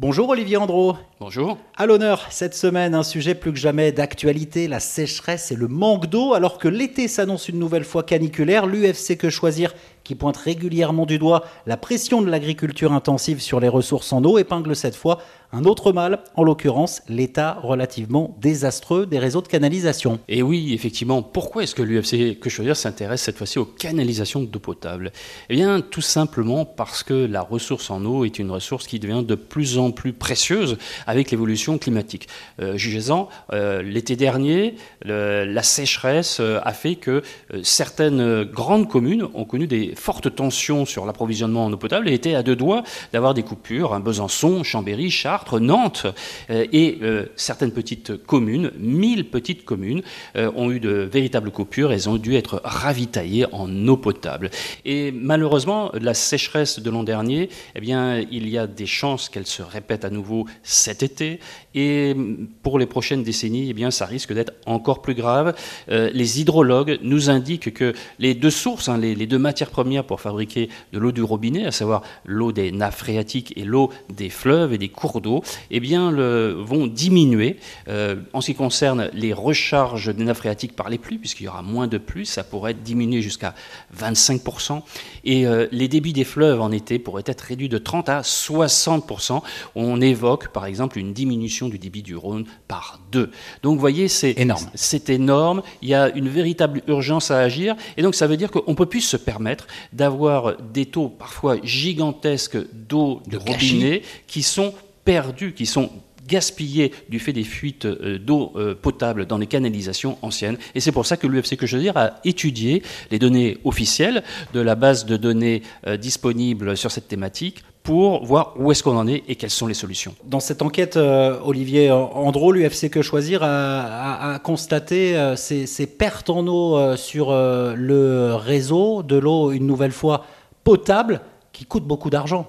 Bonjour Olivier Andro. Bonjour. À l'honneur, cette semaine, un sujet plus que jamais d'actualité, la sécheresse et le manque d'eau. Alors que l'été s'annonce une nouvelle fois caniculaire, l'UFC Que Choisir, qui pointe régulièrement du doigt la pression de l'agriculture intensive sur les ressources en eau, épingle cette fois un autre mal, en l'occurrence l'état relativement désastreux des réseaux de canalisation. Et oui, effectivement, pourquoi est-ce que l'UFC Que s'intéresse cette fois-ci aux canalisations d'eau potable? Eh bien, tout simplement parce que la ressource en eau est une ressource qui devient de plus en plus précieuse avec l'évolution climatique. Euh, Jugez-en, euh, l'été dernier, la sécheresse euh, a fait que euh, certaines grandes communes ont connu des fortes tensions sur l'approvisionnement en eau potable et étaient à deux doigts d'avoir des coupures. Hein, Besançon, Chambéry, Chartres, Nantes et certaines petites communes, 1000 petites communes, ont eu de véritables coupures elles ont dû être ravitaillées en eau potable. Et malheureusement, la sécheresse de l'an dernier, eh bien, il y a des chances qu'elle se répète à nouveau cet été. Et pour les prochaines décennies, eh bien, ça risque d'être encore plus grave. Euh, les hydrologues nous indiquent que les deux sources, hein, les, deux matières premières pour fabriquer de l'eau du robinet, à savoir l'eau des nappes phréatiques et l'eau des fleuves et des cours d'eau, eh bien, le, vont diminuer. Euh, en ce qui concerne les recharges des nappes phréatiques par les pluies, puisqu'il y aura moins de pluie, ça pourrait diminuer jusqu'à 25%. Et euh, les débits des fleuves en été pourraient être réduits de 30 à 60%. On évoque, par exemple, une diminution du débit du Rhône par deux. Donc vous voyez, c'est énorme. C'est énorme. Il y a une véritable urgence à agir. Et donc ça veut dire qu'on peut plus se permettre d'avoir des taux parfois gigantesques d'eau de, robinet qui sont perdus, qui sont gaspillés du fait des fuites euh, d'eau euh, potable dans les canalisations anciennes. Et c'est pour ça que l'UFC que je veux dire a étudié les données officielles de la base de données euh, disponible sur cette thématique pour voir où est-ce qu'on en est et quelles sont les solutions. Dans cette enquête, euh, Olivier Andro, l'UFC Que Choisir a, constaté euh, ces, pertes en eau euh, sur le réseau de l'eau, une nouvelle fois potable, qui coûte beaucoup d'argent.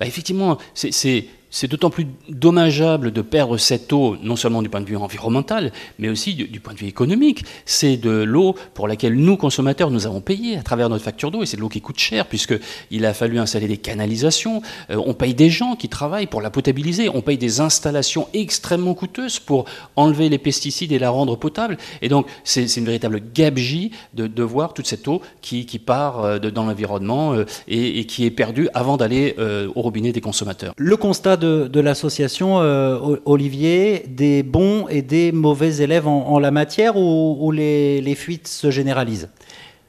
Bah, effectivement, c'est c'est d'autant plus dommageable de perdre cette eau, non seulement du point de vue environnemental, mais aussi du, point de vue économique. C'est de l'eau pour laquelle nous, consommateurs, nous avons payé à travers notre facture d'eau, et c'est de l'eau qui coûte cher, puisqu'il a fallu installer des canalisations, euh, on paye des gens qui travaillent pour la potabiliser, on paye des installations extrêmement coûteuses pour enlever les pesticides et la rendre potable. Et donc, c'est une véritable gabegie de, voir toute cette eau qui, part euh, dans l'environnement euh, et, et, qui est perdue avant d'aller au robinet des consommateurs. Le constat de, l'association, euh, Olivier, des bons et des mauvais élèves en, la matière ou, les fuites se généralisent?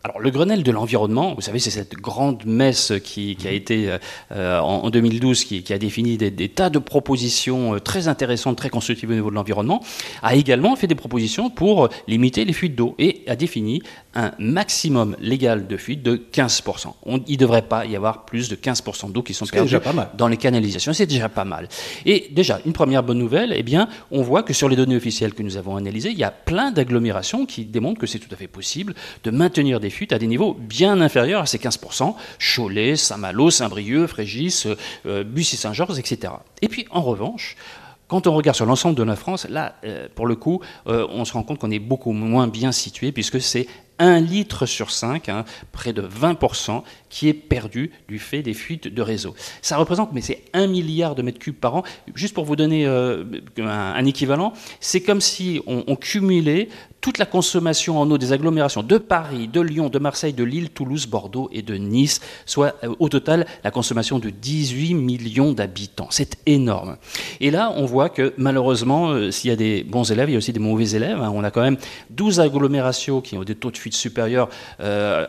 Alors le Grenelle de l'environnement, vous savez, c'est cette grande messe qui, a été euh, en, 2012, qui, a défini des, tas de propositions euh, très intéressantes, très constructives au niveau de l'environnement, a également fait des propositions pour limiter les fuites d'eau et a défini un maximum légal de fuite de 15%. il ne devrait pas y avoir plus de 15% d'eau qui sont perdues dans les canalisations. C'est déjà pas mal. Et déjà, une première bonne nouvelle, eh bien, on voit que sur les données officielles que nous avons analysées, il y a plein d'agglomérations qui démontrent que c'est tout à fait possible de maintenir des fuites à des niveaux bien inférieurs à ces 15%, Cholet, Saint-Malo, Saint-Brieuc, Frégis, euh, Bussy-Saint-Georges, etc. Et puis, en revanche, quand on regarde sur l'ensemble de la France, là, euh, pour le coup, euh, on se rend compte qu'on est beaucoup moins bien situé, puisque c'est 1 litre sur 5, hein, près de 20%, qui est perdu du fait des fuites de réseau. Ça représente, mais c'est 1 milliard de mètres cubes par an. Juste pour vous donner euh, un, équivalent, c'est comme si on, cumulait toute la consommation en eau des agglomérations de Paris, de Lyon, de Marseille, de Lille, Toulouse, Bordeaux et de Nice, soit euh, au total la consommation de 18 millions d'habitants. C'est énorme. Et là, on voit que malheureusement, euh, s'il y a des bons élèves, il y a aussi des mauvais élèves. Hein. On a quand même 12 agglomérations qui ont des taux de fuite supérieurs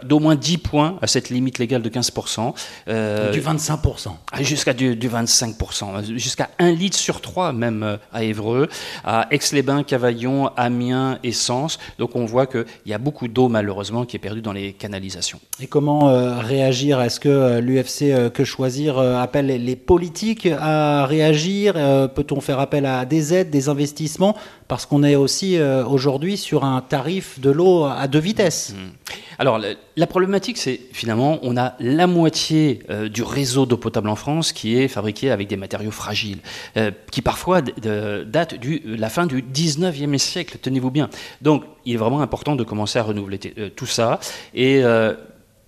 d'au moins 10 points à cette limite légale de 15%. Euh, du 25%. Ah, jusqu'à du, 25%. Jusqu'à 1 litre sur 3 même euh, à Évreux, à Aix-les-Bains, Cavaillon, Amiens et Sens. Donc on voit qu'il y a beaucoup d'eau malheureusement qui est perdue dans les canalisations. Et comment euh, réagir? Est-ce que l'UFC Que Choisir appelle les politiques à réagir? Peut-on faire appel à des aides, des investissements? Parce qu'on est aussi aujourd'hui sur un tarif de l'eau à deux vitesses. Mmh. Alors, la, problématique, c'est finalement, on a la moitié euh, du réseau d'eau potable en France qui est fabriqué avec des matériaux fragiles, euh, qui parfois datent de la fin du 19e siècle, tenez-vous bien. Donc, il est vraiment important de commencer à renouveler euh, tout ça. Et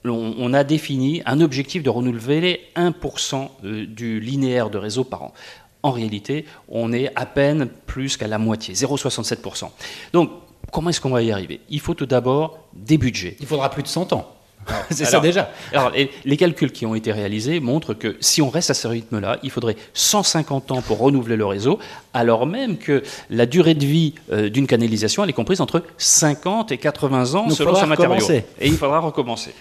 on, a défini un objectif de renouveler 1% du linéaire de réseau par an. En réalité, on est à peine plus qu'à la moitié, 0,67%. Donc, comment est-ce qu'on va y arriver? Il faut tout d'abord des budgets. Il faudra plus de 100 ans. C'est ça déjà. Alors, les calculs qui ont été réalisés montrent que si on reste à ce rythme-là, il faudrait 150 ans pour renouveler le réseau, alors même que la durée de vie euh, d'une canalisation, elle est comprise entre 50 et 80 ans selon son matériau. Et il faudra recommencer.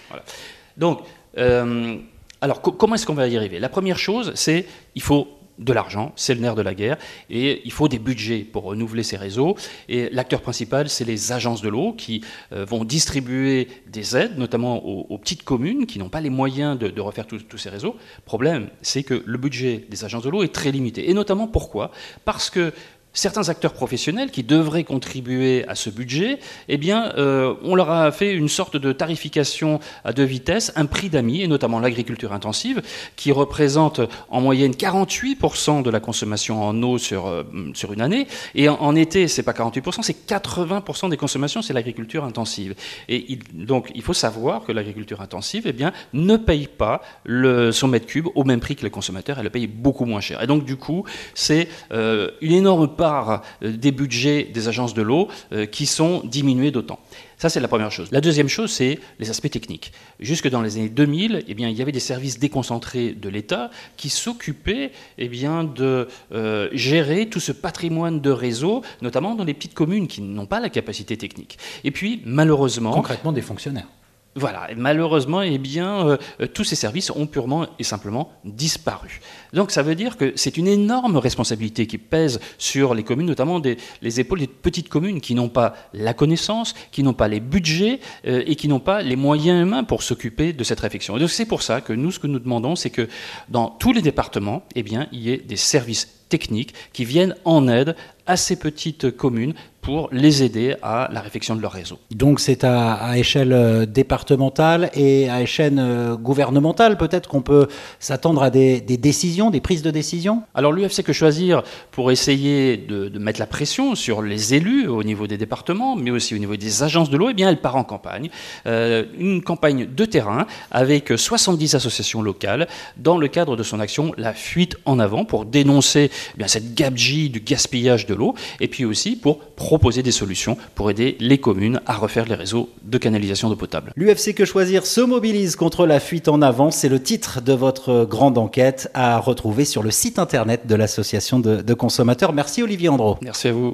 Donc, euh, alors comment est-ce qu'on va y arriver? La première chose, c'est il faut de l'argent, c'est le nerf de la guerre, et il faut des budgets pour renouveler ces réseaux. Et l'acteur principal, c'est les agences de l'eau qui euh, vont distribuer des aides, notamment aux, petites communes qui n'ont pas les moyens de, refaire tous ces réseaux. Problème, c'est que le budget des agences de l'eau est très limité. Et notamment pourquoi? Parce que certains acteurs professionnels qui devraient contribuer à ce budget, eh bien, euh, on leur a fait une sorte de tarification à deux vitesses, un prix d'amis, et notamment l'agriculture intensive, qui représente en moyenne 48% de la consommation en eau sur, euh, sur une année. Et en, été, c'est pas 48%, c'est 80% des consommations, c'est l'agriculture intensive. Et donc, il faut savoir que l'agriculture intensive, eh bien, ne paye pas le, son mètre cube au même prix que le consommateur, elle le paye beaucoup moins cher. Et donc, du coup, c'est euh, une énorme euh, des budgets des agences de l'eau euh, qui sont diminués d'autant. Ça, c'est la première chose. La deuxième chose, c'est les aspects techniques. Jusque dans les années 2000, eh bien, il y avait des services déconcentrés de l'État qui s'occupaient eh de euh, gérer tout ce patrimoine de réseau, notamment dans les petites communes qui n'ont pas la capacité technique. Et puis, malheureusement... Concrètement, des fonctionnaires. Voilà, malheureusement, eh bien, euh, euh, tous ces services ont purement et simplement disparu. Donc ça veut dire que c'est une énorme responsabilité qui pèse sur les communes, notamment les épaules des petites communes qui n'ont pas la connaissance, qui n'ont pas les budgets euh, et qui n'ont pas les moyens humains pour s'occuper de cette réflexion. Et donc c'est pour ça que nous, ce que nous demandons, c'est que dans tous les départements, eh bien, il y ait des services techniques qui viennent en aide à ces petites communes pour les aider à la réflexion de leur réseau. Donc c'est à, échelle euh, départementale et à échelle euh, gouvernementale peut-être qu'on peut, s'attendre à des, décisions, des prises de décision Alors l'UFC Que Choisir, pour essayer de, mettre la pression sur les élus au niveau des départements, mais aussi au niveau des agences de l'eau, eh bien elle part en campagne, euh, une campagne de terrain avec 70 associations locales dans le cadre de son action La fuite en avant pour dénoncer eh bien, cette gabegie du gaspillage de l'eau et puis aussi pour proposer des solutions pour aider les communes à refaire les réseaux de canalisation d'eau potable. L'UFC Que Choisir se mobilise contre la fuite en avant. C'est le titre de votre grande enquête à retrouver sur le site internet de l'association de, de consommateurs. Merci Olivier Andro. Merci à vous.